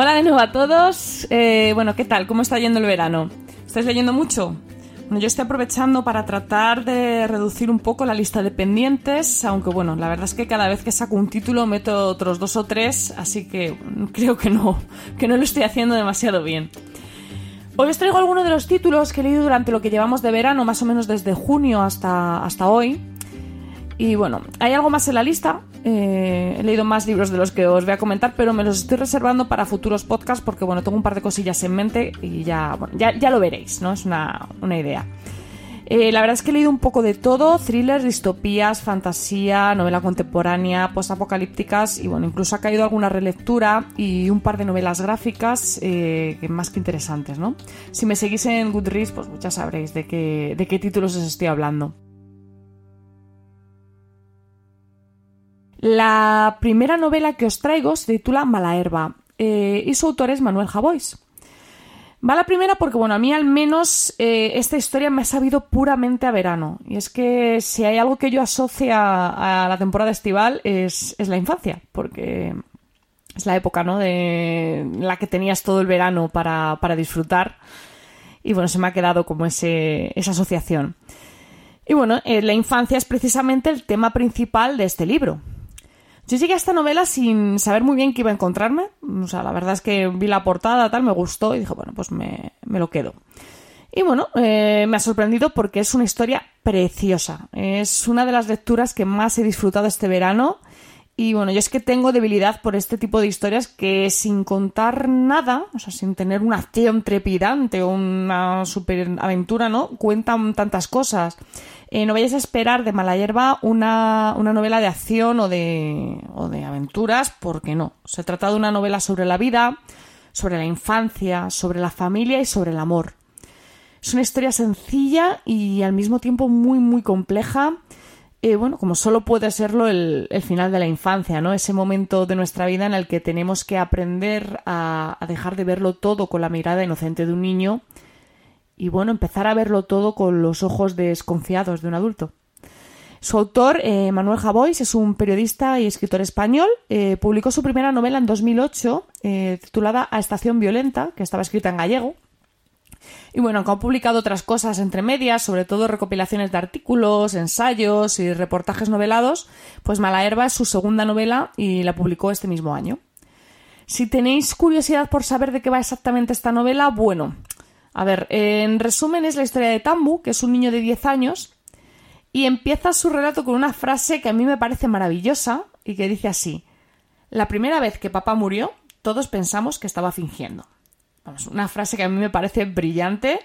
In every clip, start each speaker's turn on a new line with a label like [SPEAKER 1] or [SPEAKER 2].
[SPEAKER 1] Hola de nuevo a todos. Eh, bueno, ¿qué tal? ¿Cómo está yendo el verano? ¿Estáis leyendo mucho? Bueno, yo estoy aprovechando para tratar de reducir un poco la lista de pendientes, aunque bueno, la verdad es que cada vez que saco un título meto otros dos o tres, así que creo que no, que no lo estoy haciendo demasiado bien. Hoy os traigo algunos de los títulos que he leído durante lo que llevamos de verano, más o menos desde junio hasta, hasta hoy. Y bueno, hay algo más en la lista. Eh, he leído más libros de los que os voy a comentar, pero me los estoy reservando para futuros podcasts porque bueno, tengo un par de cosillas en mente y ya, ya, ya, lo veréis, ¿no? Es una, una idea. Eh, la verdad es que he leído un poco de todo, thrillers, distopías, fantasía, novela contemporánea, postapocalípticas y bueno, incluso ha caído alguna relectura y un par de novelas gráficas eh, más que interesantes, ¿no? Si me seguís en Goodreads, pues ya sabréis de qué, de qué títulos os estoy hablando. La primera novela que os traigo se titula Malaherba eh, y su autor es Manuel Javois. Va la primera porque, bueno, a mí al menos eh, esta historia me ha sabido puramente a verano. Y es que si hay algo que yo asocio a, la temporada estival es, la infancia, porque es la época, ¿no? De la que tenías todo el verano para, disfrutar. Y bueno, se me ha quedado como ese, esa asociación. Y bueno, eh, la infancia es precisamente el tema principal de este libro. Yo llegué a esta novela sin saber muy bien qué iba a encontrarme. O sea, la verdad es que vi la portada, tal, me gustó y dije, bueno, pues me, lo quedo. Y bueno, eh, me ha sorprendido porque es una historia preciosa. Es una de las lecturas que más he disfrutado este verano. Y bueno, yo es que tengo debilidad por este tipo de historias que sin contar nada, o sea, sin tener una acción trepidante o una superaventura, ¿no? Cuentan tantas cosas. Eh, no vayáis a esperar de mala hierba una, novela de acción o de, o de aventuras, porque no. Se trata de una novela sobre la vida, sobre la infancia, sobre la familia y sobre el amor. Es una historia sencilla y al mismo tiempo muy, muy compleja. Eh, bueno, como solo puede serlo el, final de la infancia, ¿no? Ese momento de nuestra vida en el que tenemos que aprender a, dejar de verlo todo con la mirada inocente de un niño y bueno, empezar a verlo todo con los ojos desconfiados de un adulto. Su autor, eh, Manuel Javois, es un periodista y escritor español. Eh, publicó su primera novela en 2008, eh, titulada A Estación Violenta, que estaba escrita en gallego. Y bueno, aunque ha publicado otras cosas entre medias, sobre todo recopilaciones de artículos, ensayos y reportajes novelados, pues Malaherba es su segunda novela y la publicó este mismo año. Si tenéis curiosidad por saber de qué va exactamente esta novela, bueno, a ver, en resumen es la historia de Tambu, que es un niño de 10 años, y empieza su relato con una frase que a mí me parece maravillosa y que dice así, la primera vez que papá murió, todos pensamos que estaba fingiendo. Vamos, una frase que a mí me parece brillante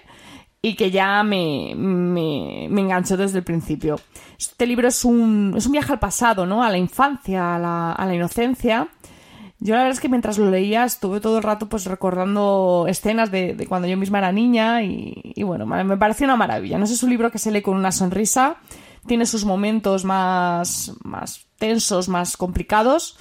[SPEAKER 1] y que ya me, me, enganchó desde el principio. Este libro es un, es un viaje al pasado, ¿no? A la infancia, a la, a la inocencia yo la verdad es que mientras lo leía estuve todo el rato pues recordando escenas de, cuando yo misma era niña y, bueno, me pareció una maravilla. No es un libro que se lee con una sonrisa, tiene sus momentos más, más tensos, más complicados,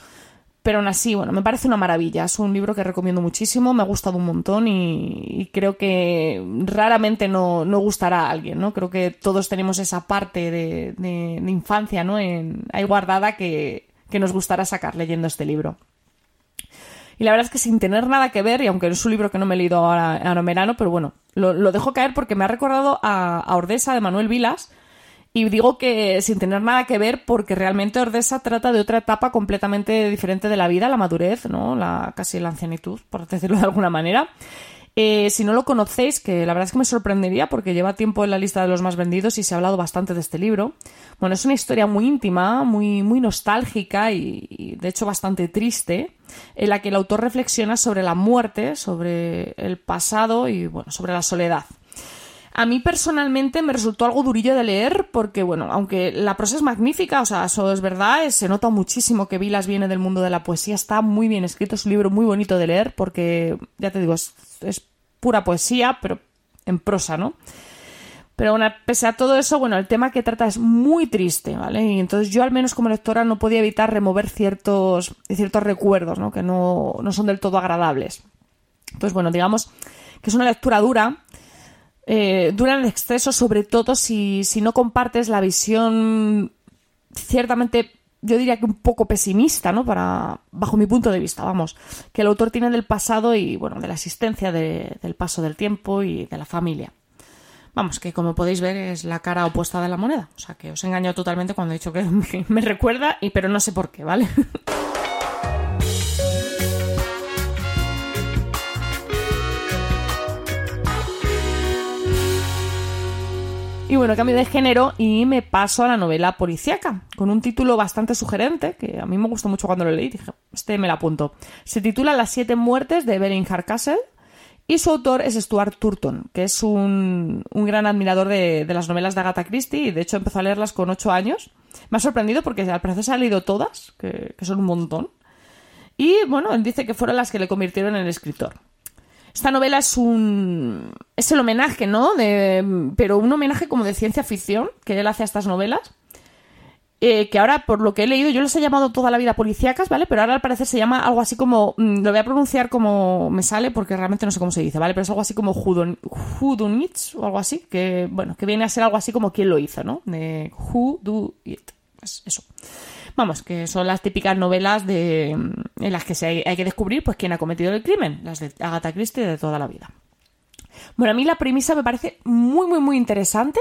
[SPEAKER 1] pero aún así, bueno, me parece una maravilla. Es un libro que recomiendo muchísimo, me ha gustado un montón y, creo que raramente no, no, gustará a alguien, ¿no? Creo que todos tenemos esa parte de, de, infancia, ¿no? Ahí guardada que, que nos gustará sacar leyendo este libro. Y la verdad es que sin tener nada que ver, y aunque es un libro que no me he leído ahora, en verano, pero bueno, lo, dejo caer porque me ha recordado a, Ordesa de Manuel Vilas. Y digo que sin tener nada que ver porque realmente Ordesa trata de otra etapa completamente diferente de la vida, la madurez, ¿no? La, casi la ancianitud, por decirlo de alguna manera. Eh, si no lo conocéis, que la verdad es que me sorprendería porque lleva tiempo en la lista de los más vendidos y se ha hablado bastante de este libro. Bueno, es una historia muy íntima, muy, muy nostálgica y, de hecho bastante triste, en la que el autor reflexiona sobre la muerte, sobre el pasado y bueno, sobre la soledad. A mí personalmente me resultó algo durillo de leer porque, bueno, aunque la prosa es magnífica, o sea, eso es verdad, se nota muchísimo que Vilas viene del mundo de la poesía, está muy bien escrito, es un libro muy bonito de leer porque, ya te digo, es, pura poesía, pero en prosa, ¿no? Pero bueno, pese a todo eso, bueno, el tema que trata es muy triste, ¿vale? Y entonces yo al menos como lectora no podía evitar remover ciertos, ciertos recuerdos, ¿no? Que no, no son del todo agradables. Entonces, bueno, digamos que es una lectura dura, eh, duran en exceso, sobre todo si, si no compartes la visión ciertamente yo diría que un poco pesimista, ¿no? Para, bajo mi punto de vista, vamos, que el autor tiene del pasado y, bueno, de la existencia del paso del tiempo y de la familia. Vamos, que como podéis ver es la cara opuesta de la moneda. O sea, que os he engañado totalmente cuando he dicho que me recuerda, y, pero no sé por qué, ¿vale? Y bueno, cambio de género y me paso a la novela policíaca, con un título bastante sugerente, que a mí me gustó mucho cuando lo leí, dije, este me la apunto. Se titula Las siete muertes de Evelyn Hardcastle y su autor es Stuart Turton, que es un, gran admirador de, las novelas de Agatha Christie y de hecho empezó a leerlas con ocho años. Me ha sorprendido porque al parecer se ha leído todas, que, que son un montón. Y bueno, él dice que fueron las que le convirtieron en escritor. Esta novela es un. es el homenaje, ¿no? De, pero un homenaje como de ciencia ficción que él hace a estas novelas. Eh, que ahora, por lo que he leído, yo les he llamado toda la vida policíacas, ¿vale? Pero ahora al parecer se llama algo así como. Mm, lo voy a pronunciar como me sale porque realmente no sé cómo se dice, ¿vale? Pero es algo así como Whodunit o algo así, que, bueno, que viene a ser algo así como quién lo hizo, ¿no? De Who Do It. Pues eso. Vamos, que son las típicas novelas de, en las que hay, que descubrir pues quién ha cometido el crimen, las de Agatha Christie de toda la vida. Bueno, a mí la premisa me parece muy, muy, muy interesante.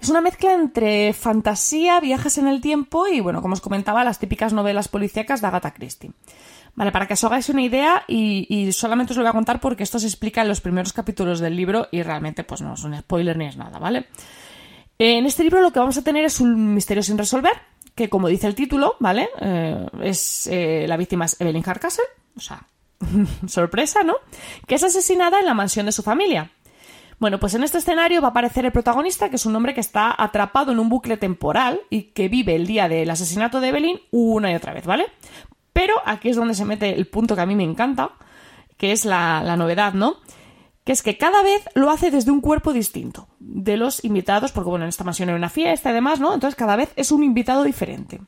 [SPEAKER 1] Es una mezcla entre fantasía, viajes en el tiempo y, bueno, como os comentaba, las típicas novelas policíacas de Agatha Christie. Vale, para que os hagáis una idea, y, y, solamente os lo voy a contar porque esto se explica en los primeros capítulos del libro y realmente pues no es un spoiler ni es nada, ¿vale? En este libro lo que vamos a tener es un misterio sin resolver, que como dice el título, ¿vale? Eh, es eh, la víctima es Evelyn Hardcastle, o sea, sorpresa, ¿no? Que es asesinada en la mansión de su familia. Bueno, pues en este escenario va a aparecer el protagonista, que es un hombre que está atrapado en un bucle temporal y que vive el día del asesinato de Evelyn una y otra vez, ¿vale? Pero aquí es donde se mete el punto que a mí me encanta, que es la, la novedad, ¿no? Que es que cada vez lo hace desde un cuerpo distinto de los invitados, porque bueno, en esta mansión hay una fiesta y demás, ¿no? Entonces cada vez es un invitado diferente.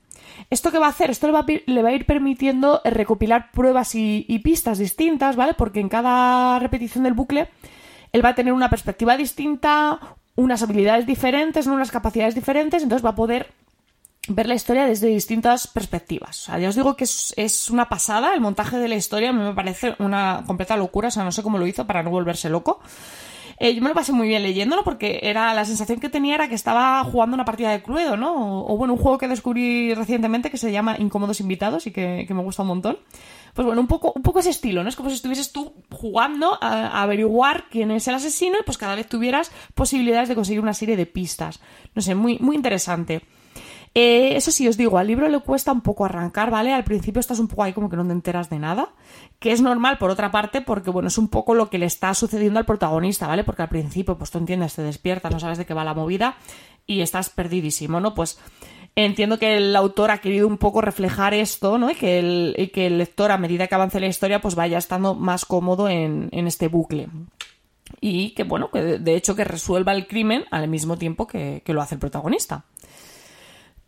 [SPEAKER 1] ¿Esto qué va a hacer? Esto le va a, ir permitiendo recopilar pruebas y, y, pistas distintas, ¿vale? Porque en cada repetición del bucle él va a tener una perspectiva distinta, unas habilidades diferentes, unas capacidades diferentes, entonces va a poder ver la historia desde distintas perspectivas. O sea, ya os digo que es, una pasada, el montaje de la historia a mí me parece una completa locura, o sea, no sé cómo lo hizo para no volverse loco. Eh, yo me lo pasé muy bien leyéndolo porque era la sensación que tenía era que estaba jugando una partida de Cluedo, ¿no? O, bueno, un juego que descubrí recientemente que se llama Incómodos Invitados y que, me gusta un montón. Pues bueno, un poco, un poco ese estilo, ¿no? Es como si estuvieses tú jugando a, a, averiguar quién es el asesino y pues cada vez tuvieras posibilidades de conseguir una serie de pistas. No sé, muy, muy interesante. Eh, eso sí, os digo, al libro le cuesta un poco arrancar, ¿vale? Al principio estás un poco ahí como que no te enteras de nada, que es normal por otra parte porque, bueno, es un poco lo que le está sucediendo al protagonista, ¿vale? Porque al principio, pues tú entiendes, te despiertas, no sabes de qué va la movida y estás perdidísimo, ¿no? Pues entiendo que el autor ha querido un poco reflejar esto, ¿no? Y que el, que el lector, a medida que avance la historia, pues vaya estando más cómodo en, este bucle. Y que, bueno, que de hecho que resuelva el crimen al mismo tiempo que lo hace el protagonista.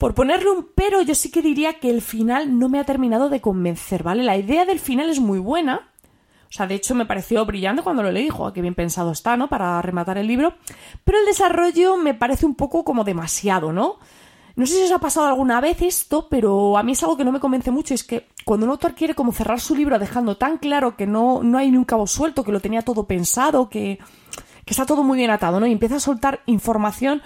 [SPEAKER 1] Por ponerle un pero, yo sí que diría que el final no me ha terminado de convencer, ¿vale? La idea del final es muy buena. O sea, de hecho me pareció brillante cuando lo leí, dijo, qué bien pensado está, ¿no? Para rematar el libro. Pero el desarrollo me parece un poco como demasiado, ¿no? No sé si os ha pasado alguna vez esto, pero a mí es algo que no me convence mucho. Es que cuando un autor quiere como cerrar su libro dejando tan claro que no, no hay ni un cabo suelto, que lo tenía todo pensado, que, que está todo muy bien atado, ¿no? Y empieza a soltar información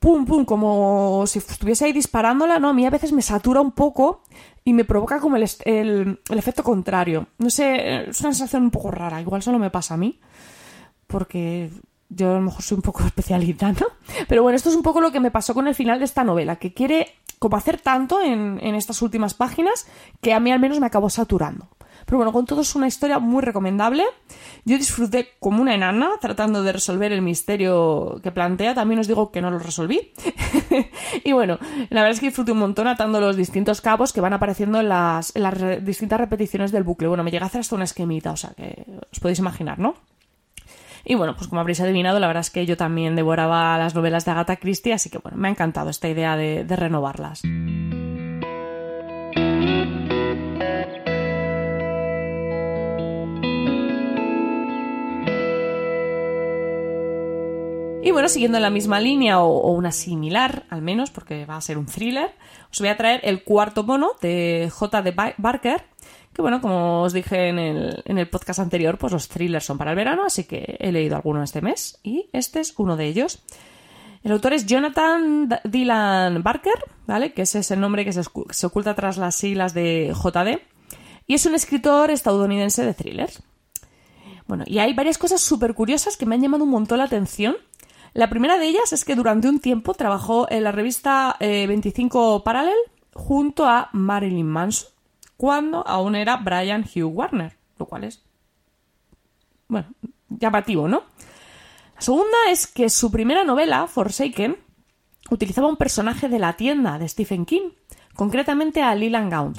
[SPEAKER 1] pum, pum, como si estuviese ahí disparándola, ¿no? A mí a veces me satura un poco y me provoca como el, el, efecto contrario. No sé, es una sensación un poco rara, igual solo me pasa a mí, porque yo a lo mejor soy un poco especialista, ¿no? Pero bueno, esto es un poco lo que me pasó con el final de esta novela, que quiere como hacer tanto en, en estas últimas páginas que a mí al menos me acabó saturando. Pero bueno, con todo es una historia muy recomendable. Yo disfruté como una enana tratando de resolver el misterio que plantea. También os digo que no lo resolví. y bueno, la verdad es que disfruté un montón atando los distintos cabos que van apareciendo en las, distintas repeticiones del bucle. Bueno, me llega a hacer hasta una esquemita, o sea que os podéis imaginar, ¿no? Y bueno, pues como habréis adivinado, la verdad es que yo también devoraba las novelas de Agatha Christie, así que bueno, me ha encantado esta idea de, de renovarlas. Y bueno, siguiendo en la misma línea o, una similar, al menos, porque va a ser un thriller, os voy a traer el cuarto mono de J.D. Barker, que bueno, como os dije en el, en el, podcast anterior, pues los thrillers son para el verano, así que he leído alguno este mes y este es uno de ellos. El autor es Jonathan Dylan Barker, ¿vale? Que ese es el nombre que se, se oculta tras las siglas de JD. Y es un escritor estadounidense de thrillers. Bueno, y hay varias cosas súper curiosas que me han llamado un montón la atención la primera de ellas es que durante un tiempo trabajó en la revista 25 eh, Parallel junto a Marilyn Manson, cuando aún era Brian Hugh Warner, lo cual es, bueno, llamativo, ¿no? La segunda es que su primera novela, Forsaken, utilizaba un personaje de la tienda de Stephen King, concretamente a Leland Gaunt.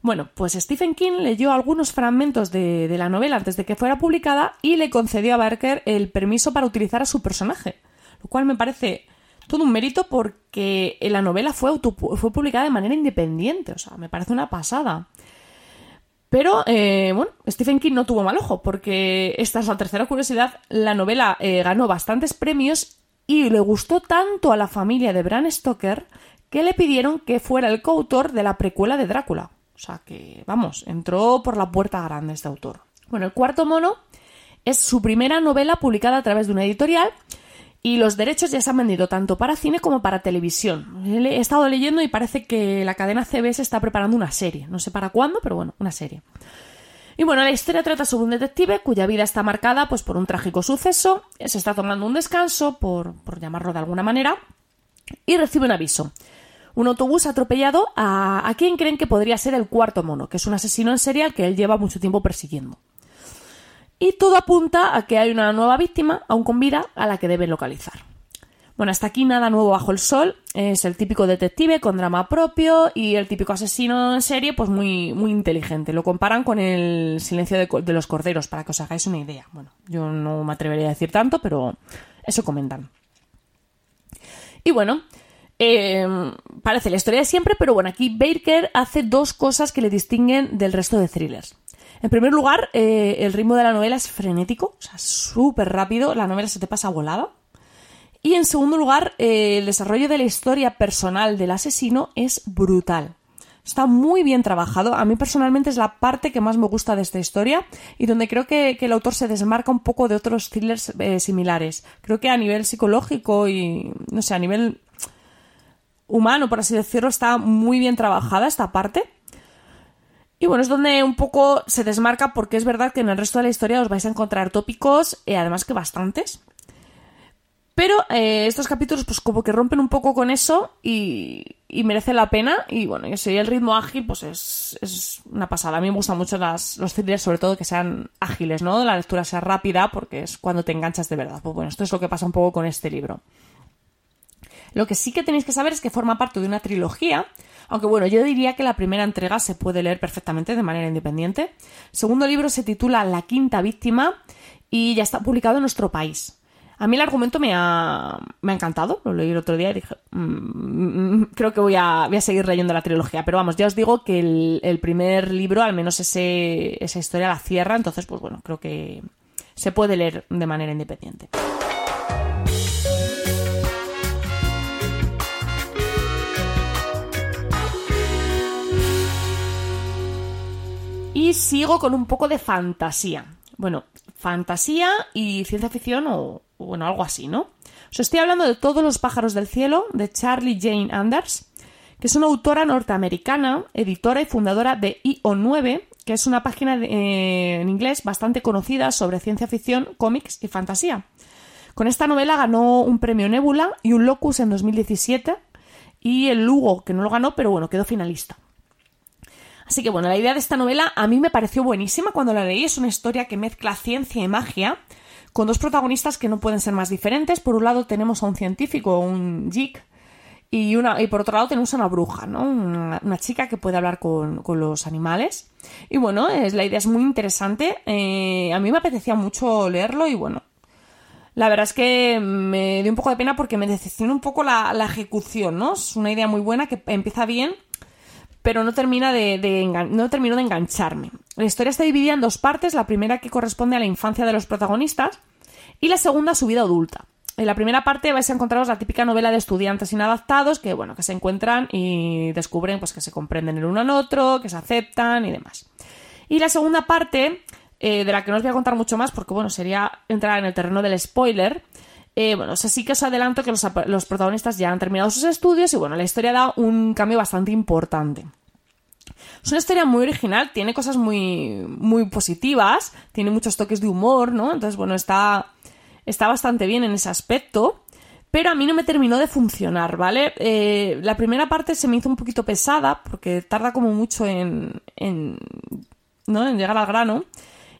[SPEAKER 1] Bueno, pues Stephen King leyó algunos fragmentos de, la novela antes de que fuera publicada y le concedió a Barker el permiso para utilizar a su personaje, lo cual me parece todo un mérito porque la novela fue, publicada de manera independiente, o sea, me parece una pasada. Pero, eh, bueno, Stephen King no tuvo mal ojo, porque esta es la tercera curiosidad, la novela eh, ganó bastantes premios y le gustó tanto a la familia de Bram Stoker que le pidieron que fuera el coautor de la precuela de Drácula. O sea que, vamos, entró por la puerta grande este autor. Bueno, el cuarto mono es su primera novela publicada a través de una editorial y los derechos ya se han vendido tanto para cine como para televisión. He estado leyendo y parece que la cadena CBS está preparando una serie. No sé para cuándo, pero bueno, una serie. Y bueno, la historia trata sobre un detective cuya vida está marcada pues, por un trágico suceso, se está tomando un descanso, por, por llamarlo de alguna manera, y recibe un aviso un autobús atropellado a, a quien creen que podría ser el cuarto mono, que es un asesino en serie al que él lleva mucho tiempo persiguiendo. Y todo apunta a que hay una nueva víctima, aún con vida, a la que deben localizar. Bueno, hasta aquí nada nuevo bajo el sol. Es el típico detective con drama propio y el típico asesino en serie, pues muy, muy inteligente. Lo comparan con el silencio de, de los corderos, para que os hagáis una idea. Bueno, yo no me atrevería a decir tanto, pero eso comentan. Y bueno, Em, parece la historia de siempre, pero bueno, aquí Baker hace dos cosas que le distinguen del resto de thrillers. En primer lugar, eh, el ritmo de la novela es frenético, o sea, súper rápido, la novela se te pasa volada. Y en segundo lugar, eh, el desarrollo de la historia personal del asesino es brutal. Está muy bien trabajado. A mí personalmente es la parte que más me gusta de esta historia y donde creo que, el autor se desmarca un poco de otros thrillers eh, similares. Creo que a nivel psicológico y, no sé, a nivel humano, por así decirlo, está muy bien trabajada esta parte. Y bueno, es donde un poco se desmarca porque es verdad que en el resto de la historia os vais a encontrar tópicos, eh, además que bastantes. Pero eh, estos capítulos pues como que rompen un poco con eso y, merece la pena. Y bueno, yo sé, el ritmo ágil pues es, es, una pasada. A mí me gustan mucho las, los thrillers, sobre todo que sean ágiles, ¿no? La lectura sea rápida porque es cuando te enganchas de verdad. Pues bueno, esto es lo que pasa un poco con este libro. Lo que sí que tenéis que saber es que forma parte de una trilogía, aunque bueno, yo diría que la primera entrega se puede leer perfectamente de manera independiente. El segundo libro se titula La quinta víctima y ya está publicado en nuestro país. A mí el argumento me ha, me ha encantado, lo leí el otro día y dije, mm, creo que voy a, voy a seguir leyendo la trilogía, pero vamos, ya os digo que el, el primer libro, al menos ese, esa historia la cierra, entonces pues bueno, creo que se puede leer de manera independiente. Sigo con un poco de fantasía. Bueno, fantasía y ciencia ficción o, bueno, algo así, ¿no? Os estoy hablando de Todos los pájaros del cielo de Charlie Jane Anders, que es una autora norteamericana, editora y fundadora de IO9, que es una página eh, en inglés bastante conocida sobre ciencia ficción, cómics y fantasía. Con esta novela ganó un premio Nebula y un Locus en 2017 y el Lugo, que no lo ganó, pero bueno, quedó finalista. Así que bueno, la idea de esta novela a mí me pareció buenísima cuando la leí. Es una historia que mezcla ciencia y magia con dos protagonistas que no pueden ser más diferentes. Por un lado tenemos a un científico, un geek, y, una, y por otro lado tenemos a una bruja, ¿no? Una, chica que puede hablar con, los animales. Y bueno, es, la idea es muy interesante. Eh, a mí me apetecía mucho leerlo y bueno, la verdad es que me dio un poco de pena porque me decepcionó un poco la, ejecución, ¿no? Es una idea muy buena que empieza bien, pero no termina de, no terminó de engancharme. La historia está dividida en dos partes, la primera que corresponde a la infancia de los protagonistas y la segunda a su vida adulta. En la primera parte vais a encontraros la típica novela de estudiantes inadaptados que, bueno, que se encuentran y descubren pues, que se comprenden el uno al otro, que se aceptan y demás. Y la segunda parte, eh, de la que no os voy a contar mucho más porque, bueno, sería entrar en el terreno del spoiler, eh, bueno, sí que os adelanto que los, los, protagonistas ya han terminado sus estudios y, bueno, la historia da un cambio bastante importante. Es una historia muy original, tiene cosas muy, muy positivas, tiene muchos toques de humor, ¿no? Entonces, bueno, está está bastante bien en ese aspecto, pero a mí no me terminó de funcionar, ¿vale? Eh, la primera parte se me hizo un poquito pesada, porque tarda como mucho en, en, ¿no? en llegar al grano.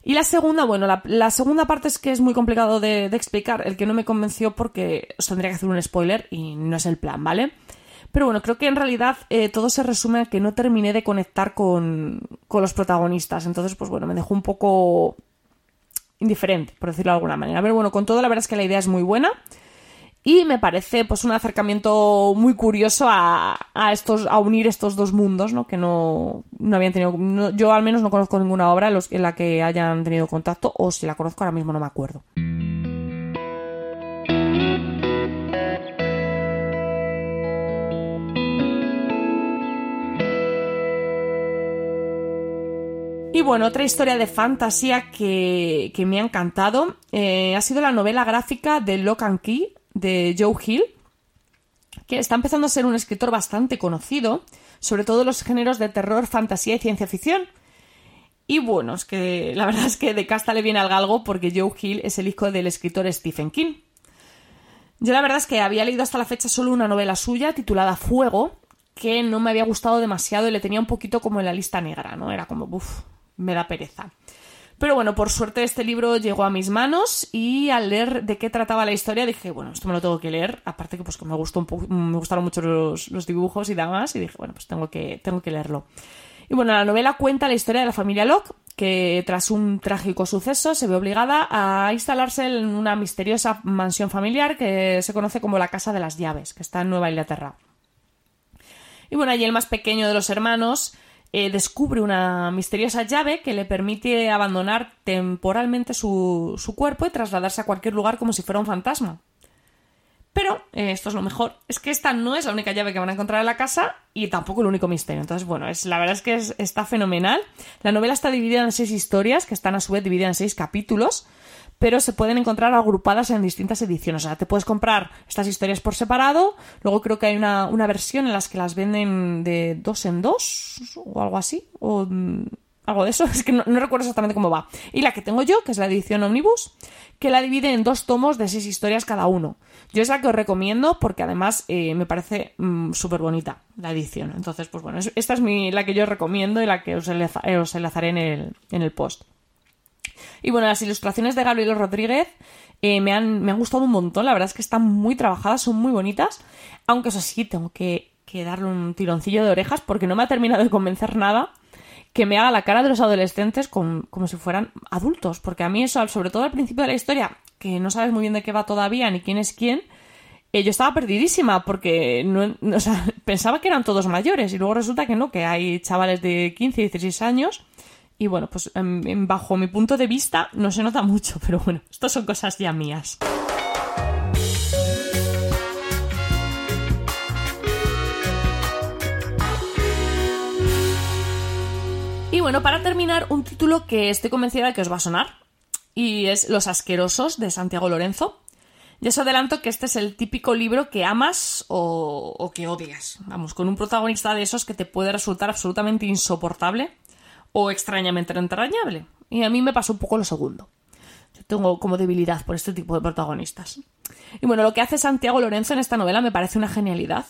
[SPEAKER 1] Y la segunda, bueno, la, segunda parte es que es muy complicado de, explicar, el que no me convenció porque os tendría que hacer un spoiler y no es el plan, ¿vale? Pero bueno, creo que en realidad eh, todo se resume a que no terminé de conectar con, con los protagonistas. Entonces, pues bueno, me dejó un poco indiferente, por decirlo de alguna manera. Pero bueno, con todo la verdad es que la idea es muy buena y me parece pues un acercamiento muy curioso a, estos a unir estos dos mundos ¿no? que no, no habían tenido yo al menos no conozco ninguna obra en la que hayan tenido contacto o si la conozco ahora mismo no me acuerdo Y bueno, otra historia de fantasía que, me ha encantado eh, ha sido la novela gráfica de Lock and Key de Joe Hill, que está empezando a ser un escritor bastante conocido, sobre todo en los géneros de terror, fantasía y ciencia ficción. Y bueno, es que la verdad es que de casta le viene al galgo porque Joe Hill es el hijo del escritor Stephen King. Yo la verdad es que había leído hasta la fecha solo una novela suya titulada Fuego, que no me había gustado demasiado y le tenía un poquito como en la lista negra, ¿no? Era como, uff, me da pereza. Pero bueno, por suerte este libro llegó a mis manos y al leer de qué trataba la historia dije, bueno, esto me lo tengo que leer. Aparte que pues que me gustó un me gustaron mucho los, dibujos y demás y dije, bueno, pues tengo que, tengo que leerlo. Y bueno, la novela cuenta la historia de la familia Locke, que tras un trágico suceso se ve obligada a instalarse en una misteriosa mansión familiar que se conoce como la Casa de las Llaves, que está en Nueva Inglaterra. Y bueno, allí el más pequeño de los hermanos eh, descubre una misteriosa llave que le permite abandonar temporalmente su, cuerpo y trasladarse a cualquier lugar como si fuera un fantasma. Pero, eh, esto es lo mejor, es que esta no es la única llave que van a encontrar en la casa y tampoco el único misterio. Entonces, bueno, es, la verdad es que está fenomenal. La novela está dividida en seis historias, que están a su vez divididas en seis capítulos pero se pueden encontrar agrupadas en distintas ediciones. O sea, te puedes comprar estas historias por separado, luego creo que hay una, versión en las que las venden de dos en dos o algo así, o mm, algo de eso, es que no, recuerdo exactamente cómo va. Y la que tengo yo, que es la edición Omnibus, que la divide en dos tomos de seis historias cada uno. Yo es la que os recomiendo porque además eh, me parece mm, súper bonita la edición. Entonces, pues bueno, esta es mi, la que yo recomiendo y la que os, enlazaré en el, en el post. Y bueno, las ilustraciones de Gabriel Rodríguez eh, me, han, me han gustado un montón. La verdad es que están muy trabajadas, son muy bonitas. Aunque eso sí, tengo que, darle un tironcillo de orejas porque no me ha terminado de convencer nada que me haga la cara de los adolescentes como si fueran adultos. Porque a mí eso, sobre todo al principio de la historia, que no sabes muy bien de qué va todavía ni quién es quién, eh, yo estaba perdidísima porque no, pensaba que eran todos mayores y luego resulta que no, que hay chavales de 15 y 16 años y bueno, pues bajo mi punto de vista no se nota mucho, pero bueno, estas son cosas ya mías. Y bueno, para terminar, un título que estoy convencida de que os va a sonar. Y es Los Asquerosos de Santiago Lorenzo. Ya os adelanto que este es el típico libro que amas o que odias. Vamos, con un protagonista de esos que te puede resultar absolutamente insoportable o extrañamente entrañable. Y a mí me pasó un poco lo segundo. Yo tengo como debilidad por este tipo de protagonistas. Y bueno, lo que hace Santiago Lorenzo en esta novela me parece una genialidad.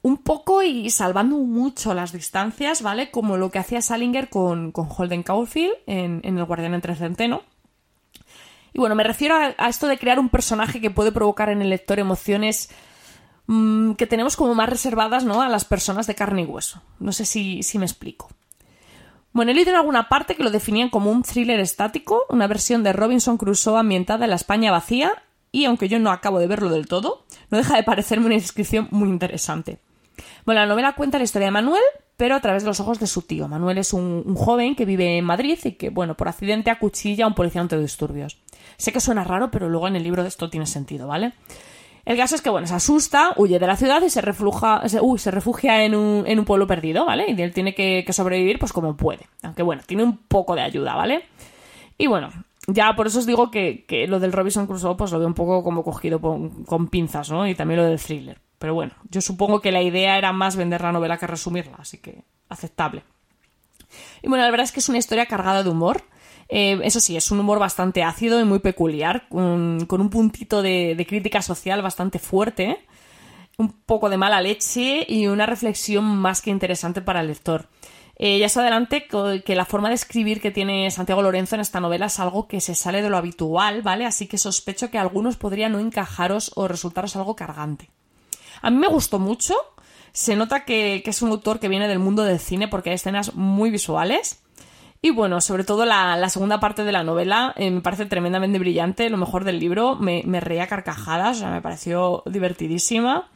[SPEAKER 1] un poco y salvando mucho las distancias, ¿vale? Como lo que hacía Salinger con, con Holden Caulfield en, en El Guardián entre Centeno. Y bueno, me refiero a, esto de crear un personaje que puede provocar en el lector emociones mm, que tenemos como más reservadas, ¿no? A las personas de carne y hueso. No sé si, si me explico. Bueno, he leído en alguna parte que lo definían como un thriller estático, una versión de Robinson Crusoe ambientada en la España vacía, y aunque yo no acabo de verlo del todo, no deja de parecerme una descripción muy interesante. Bueno, la novela cuenta la historia de Manuel, pero a través de los ojos de su tío. Manuel es un, joven que vive en Madrid y que, bueno, por accidente acuchilla a un policía disturbios. Sé que suena raro, pero luego en el libro de esto tiene sentido, ¿vale? El caso es que, bueno, se asusta, huye de la ciudad y se, se, refugia en un, pueblo perdido, ¿vale? Y él tiene que, sobrevivir pues como puede. Aunque, bueno, tiene un poco de ayuda, ¿vale? Y bueno, ya por eso os digo que, lo del Robinson Crusoe pues lo veo un poco como cogido con pinzas, ¿no? Y también lo del thriller. Pero bueno, yo supongo que la idea era más vender la novela que resumirla, así que aceptable. Y bueno, la verdad es que es una historia cargada de humor. Eh, eso sí, es un humor bastante ácido y muy peculiar, con, un puntito de, crítica social bastante fuerte, un poco de mala leche y una reflexión más que interesante para el lector. Eh, ya se adelante que la forma de escribir que tiene Santiago Lorenzo en esta novela es algo que se sale de lo habitual, ¿vale? Así que sospecho que algunos podrían no encajaros o resultaros algo cargante. A mí me gustó mucho. Se nota que, es un autor que viene del mundo del cine porque hay escenas muy visuales. Y bueno, sobre todo la, segunda parte de la novela eh, me parece tremendamente brillante, lo mejor del libro. Me, me reía carcajadas, o sea, me pareció divertidísima.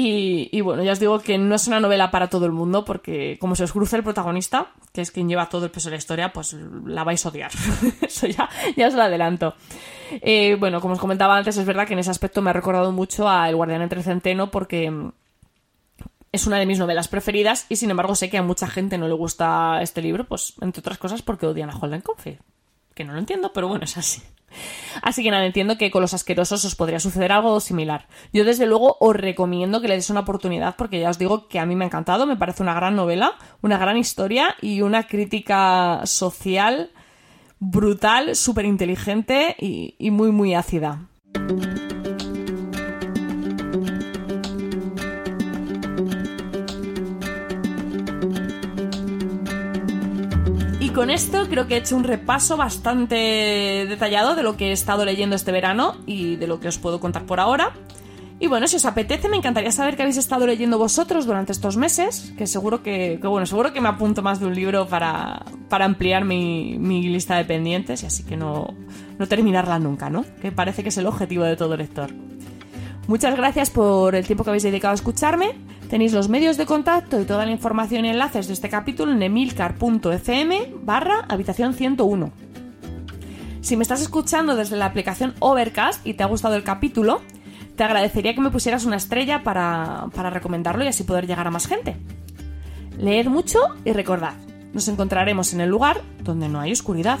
[SPEAKER 1] Y, bueno, ya os digo que no es una novela para todo el mundo, porque como se os cruza el protagonista, que es quien lleva todo el peso de la historia, pues la vais a odiar. Eso ya, ya os lo adelanto. Eh, bueno, como os comentaba antes, es verdad que en ese aspecto me ha recordado mucho a El Guardián entre Centeno, porque es una de mis novelas preferidas y sin embargo sé que a mucha gente no le gusta este libro, pues entre otras cosas porque odian a Holden Caulfield. Que no lo entiendo, pero bueno, es así. Así que nada, entiendo que con los asquerosos os podría suceder algo similar. Yo desde luego os recomiendo que le deis una oportunidad porque ya os digo que a mí me ha encantado, me parece una gran novela, una gran historia y una crítica social brutal, súper inteligente y, y muy muy ácida. Con esto creo que he hecho un repaso bastante detallado de lo que he estado leyendo este verano y de lo que os puedo contar por ahora. Y bueno, si os apetece, me encantaría saber qué habéis estado leyendo vosotros durante estos meses, que seguro que, bueno, seguro que me apunto más de un libro para, para ampliar mi, mi, lista de pendientes y así que no, no terminarla nunca, ¿no? Que parece que es el objetivo de todo lector. Muchas gracias por el tiempo que habéis dedicado a escucharme. Tenéis los medios de contacto y toda la información y enlaces de este capítulo en emilcar.fm barra habitación 101. Si me estás escuchando desde la aplicación Overcast y te ha gustado el capítulo, te agradecería que me pusieras una estrella para, para recomendarlo y así poder llegar a más gente. Leed mucho y recordad, nos encontraremos en el lugar donde no hay oscuridad.